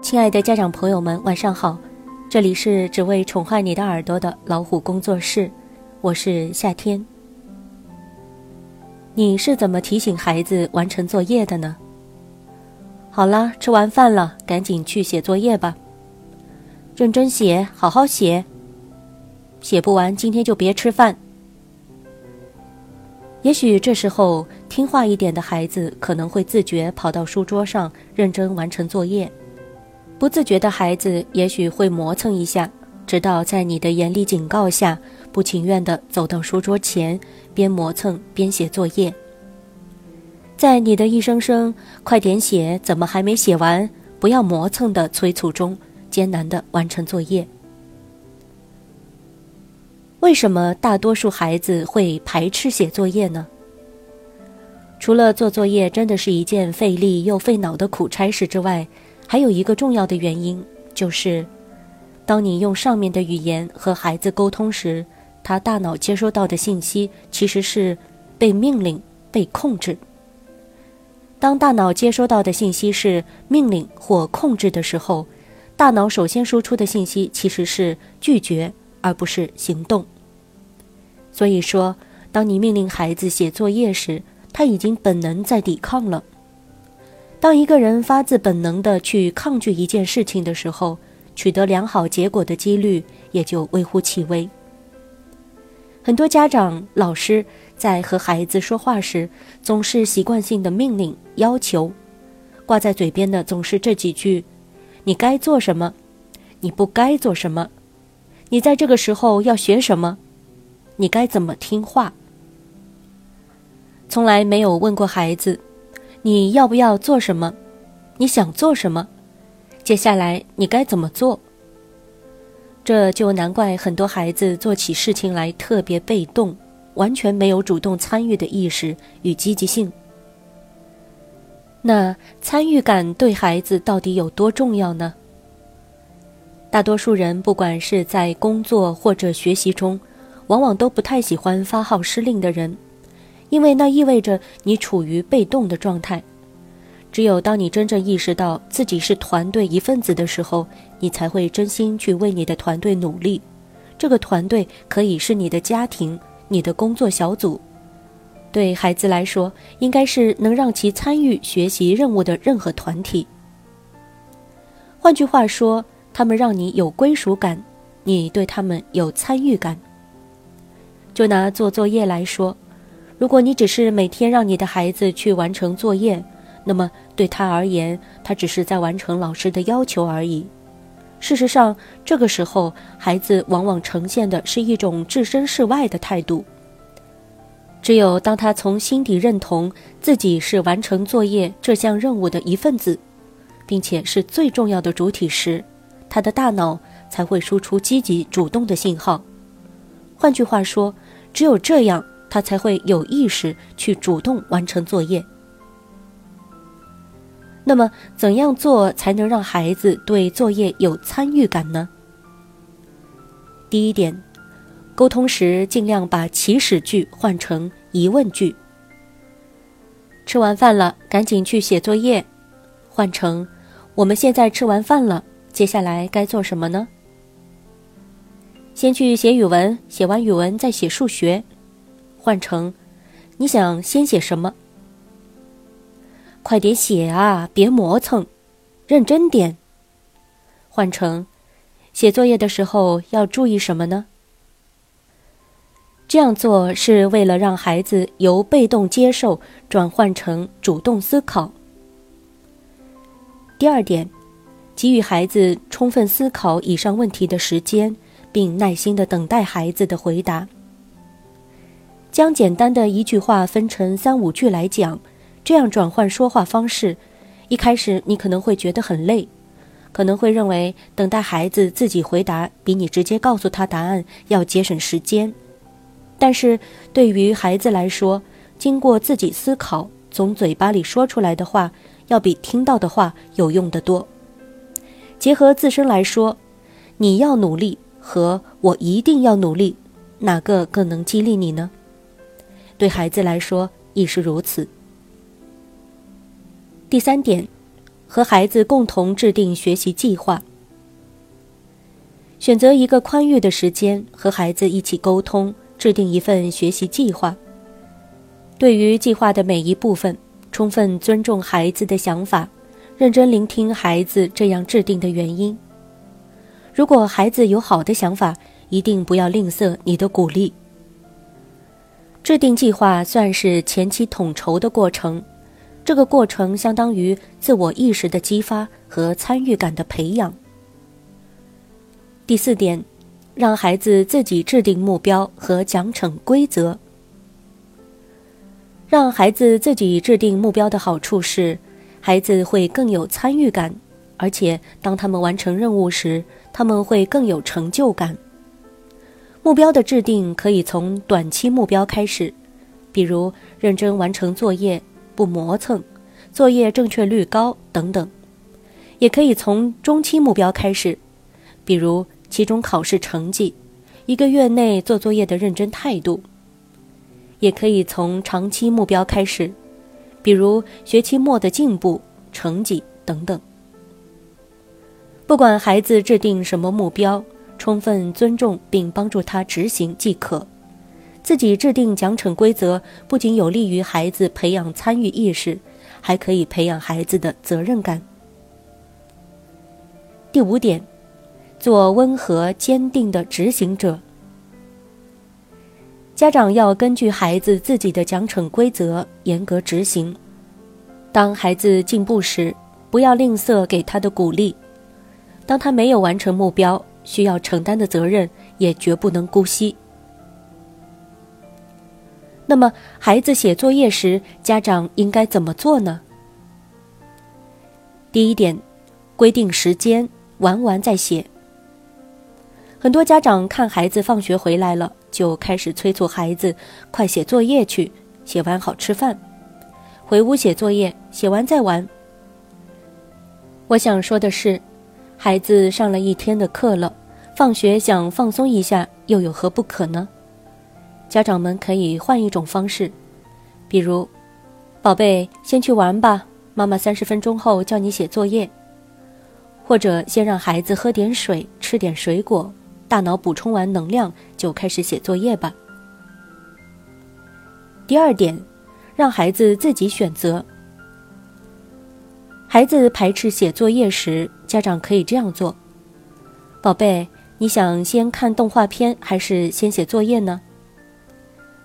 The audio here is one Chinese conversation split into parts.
亲爱的家长朋友们，晚上好！这里是只为宠坏你的耳朵的老虎工作室，我是夏天。你是怎么提醒孩子完成作业的呢？好啦，吃完饭了，赶紧去写作业吧。认真写，好好写。写不完，今天就别吃饭。也许这时候听话一点的孩子可能会自觉跑到书桌上认真完成作业。不自觉的孩子也许会磨蹭一下，直到在你的严厉警告下，不情愿地走到书桌前，边磨蹭边写作业。在你的一声声“快点写，怎么还没写完？不要磨蹭”的催促中，艰难地完成作业。为什么大多数孩子会排斥写作业呢？除了做作业真的是一件费力又费脑的苦差事之外，还有一个重要的原因，就是，当你用上面的语言和孩子沟通时，他大脑接收到的信息其实是被命令、被控制。当大脑接收到的信息是命令或控制的时候，大脑首先输出的信息其实是拒绝，而不是行动。所以说，当你命令孩子写作业时，他已经本能在抵抗了。当一个人发自本能的去抗拒一件事情的时候，取得良好结果的几率也就微乎其微。很多家长、老师在和孩子说话时，总是习惯性的命令、要求，挂在嘴边的总是这几句：“你该做什么？你不该做什么？你在这个时候要学什么？你该怎么听话？”从来没有问过孩子。你要不要做什么？你想做什么？接下来你该怎么做？这就难怪很多孩子做起事情来特别被动，完全没有主动参与的意识与积极性。那参与感对孩子到底有多重要呢？大多数人不管是在工作或者学习中，往往都不太喜欢发号施令的人。因为那意味着你处于被动的状态，只有当你真正意识到自己是团队一份子的时候，你才会真心去为你的团队努力。这个团队可以是你的家庭、你的工作小组，对孩子来说，应该是能让其参与学习任务的任何团体。换句话说，他们让你有归属感，你对他们有参与感。就拿做作业来说。如果你只是每天让你的孩子去完成作业，那么对他而言，他只是在完成老师的要求而已。事实上，这个时候孩子往往呈现的是一种置身事外的态度。只有当他从心底认同自己是完成作业这项任务的一份子，并且是最重要的主体时，他的大脑才会输出积极主动的信号。换句话说，只有这样。他才会有意识去主动完成作业。那么，怎样做才能让孩子对作业有参与感呢？第一点，沟通时尽量把祈使句换成疑问句。吃完饭了，赶紧去写作业，换成我们现在吃完饭了，接下来该做什么呢？先去写语文，写完语文再写数学。换成，你想先写什么？快点写啊，别磨蹭，认真点。换成，写作业的时候要注意什么呢？这样做是为了让孩子由被动接受转换成主动思考。第二点，给予孩子充分思考以上问题的时间，并耐心的等待孩子的回答。将简单的一句话分成三五句来讲，这样转换说话方式，一开始你可能会觉得很累，可能会认为等待孩子自己回答比你直接告诉他答案要节省时间。但是对于孩子来说，经过自己思考从嘴巴里说出来的话，要比听到的话有用得多。结合自身来说，你要努力和我一定要努力，哪个更能激励你呢？对孩子来说亦是如此。第三点，和孩子共同制定学习计划。选择一个宽裕的时间，和孩子一起沟通，制定一份学习计划。对于计划的每一部分，充分尊重孩子的想法，认真聆听孩子这样制定的原因。如果孩子有好的想法，一定不要吝啬你的鼓励。制定计划算是前期统筹的过程，这个过程相当于自我意识的激发和参与感的培养。第四点，让孩子自己制定目标和奖惩规则。让孩子自己制定目标的好处是，孩子会更有参与感，而且当他们完成任务时，他们会更有成就感。目标的制定可以从短期目标开始，比如认真完成作业、不磨蹭、作业正确率高等等；也可以从中期目标开始，比如。期中考试成绩，一个月内做作业的认真态度，也可以从长期目标开始，比如学期末的进步成绩等等。不管孩子制定什么目标，充分尊重并帮助他执行即可。自己制定奖惩规则，不仅有利于孩子培养参与意识，还可以培养孩子的责任感。第五点。做温和坚定的执行者。家长要根据孩子自己的奖惩规则严格执行。当孩子进步时，不要吝啬给他的鼓励；当他没有完成目标，需要承担的责任也绝不能姑息。那么，孩子写作业时，家长应该怎么做呢？第一点，规定时间，玩完再写。很多家长看孩子放学回来了，就开始催促孩子快写作业去，写完好吃饭，回屋写作业，写完再玩。我想说的是，孩子上了一天的课了，放学想放松一下，又有何不可呢？家长们可以换一种方式，比如，宝贝，先去玩吧，妈妈三十分钟后叫你写作业，或者先让孩子喝点水，吃点水果。大脑补充完能量，就开始写作业吧。第二点，让孩子自己选择。孩子排斥写作业时，家长可以这样做：宝贝，你想先看动画片还是先写作业呢？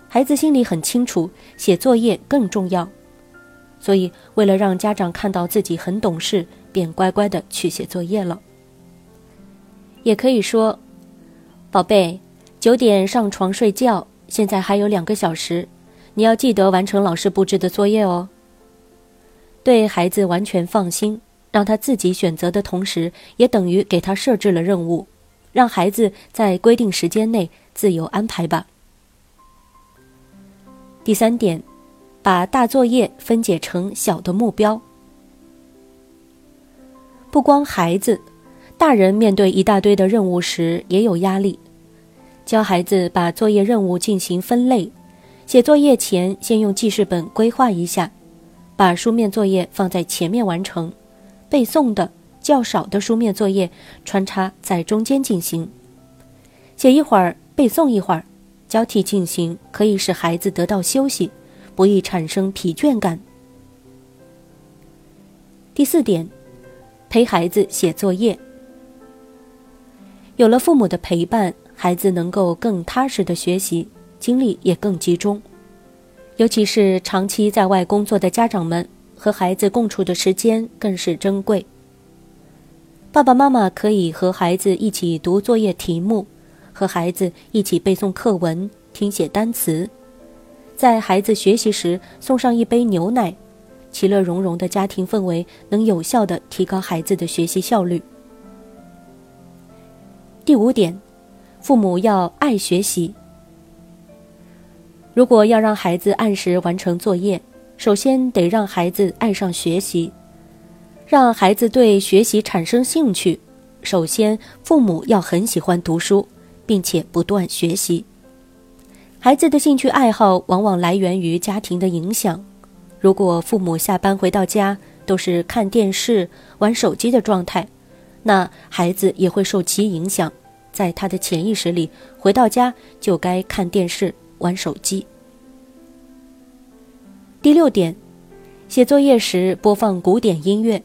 孩子心里很清楚，写作业更重要，所以为了让家长看到自己很懂事，便乖乖的去写作业了。也可以说。宝贝，九点上床睡觉，现在还有两个小时，你要记得完成老师布置的作业哦。对孩子完全放心，让他自己选择的同时，也等于给他设置了任务，让孩子在规定时间内自由安排吧。第三点，把大作业分解成小的目标。不光孩子。大人面对一大堆的任务时也有压力，教孩子把作业任务进行分类，写作业前先用记事本规划一下，把书面作业放在前面完成，背诵的较少的书面作业穿插在中间进行，写一会儿背诵一会儿，交替进行可以使孩子得到休息，不易产生疲倦感。第四点，陪孩子写作业。有了父母的陪伴，孩子能够更踏实的学习，精力也更集中。尤其是长期在外工作的家长们，和孩子共处的时间更是珍贵。爸爸妈妈可以和孩子一起读作业题目，和孩子一起背诵课文、听写单词，在孩子学习时送上一杯牛奶，其乐融融的家庭氛围能有效的提高孩子的学习效率。第五点，父母要爱学习。如果要让孩子按时完成作业，首先得让孩子爱上学习，让孩子对学习产生兴趣。首先，父母要很喜欢读书，并且不断学习。孩子的兴趣爱好往往来源于家庭的影响。如果父母下班回到家都是看电视、玩手机的状态，那孩子也会受其影响，在他的潜意识里，回到家就该看电视、玩手机。第六点，写作业时播放古典音乐。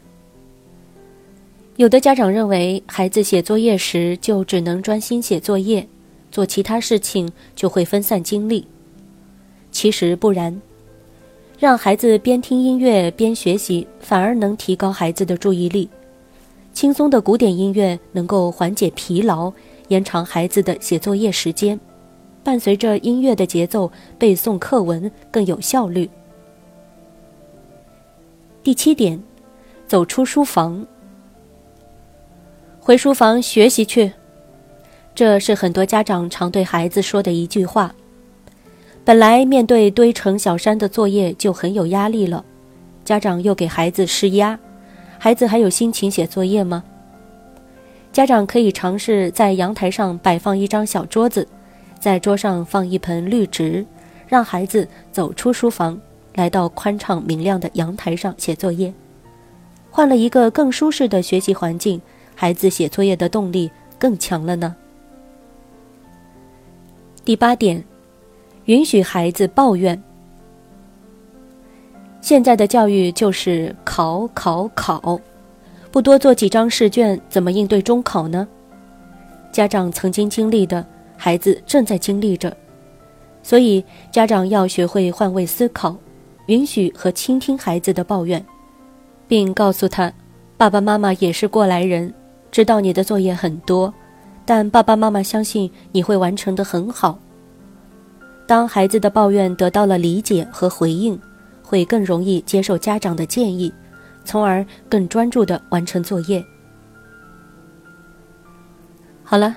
有的家长认为，孩子写作业时就只能专心写作业，做其他事情就会分散精力。其实不然，让孩子边听音乐边学习，反而能提高孩子的注意力。轻松的古典音乐能够缓解疲劳，延长孩子的写作业时间。伴随着音乐的节奏，背诵课文更有效率。第七点，走出书房，回书房学习去。这是很多家长常对孩子说的一句话。本来面对堆成小山的作业就很有压力了，家长又给孩子施压，孩子还有心情写作业吗？家长可以尝试在阳台上摆放一张小桌子，在桌上放一盆绿植，让孩子走出书房。来到宽敞明亮的阳台上写作业，换了一个更舒适的学习环境，孩子写作业的动力更强了呢。第八点，允许孩子抱怨。现在的教育就是考考考，不多做几张试卷，怎么应对中考呢？家长曾经经历的，孩子正在经历着，所以家长要学会换位思考。允许和倾听孩子的抱怨，并告诉他，爸爸妈妈也是过来人，知道你的作业很多，但爸爸妈妈相信你会完成的很好。当孩子的抱怨得到了理解和回应，会更容易接受家长的建议，从而更专注的完成作业。好了，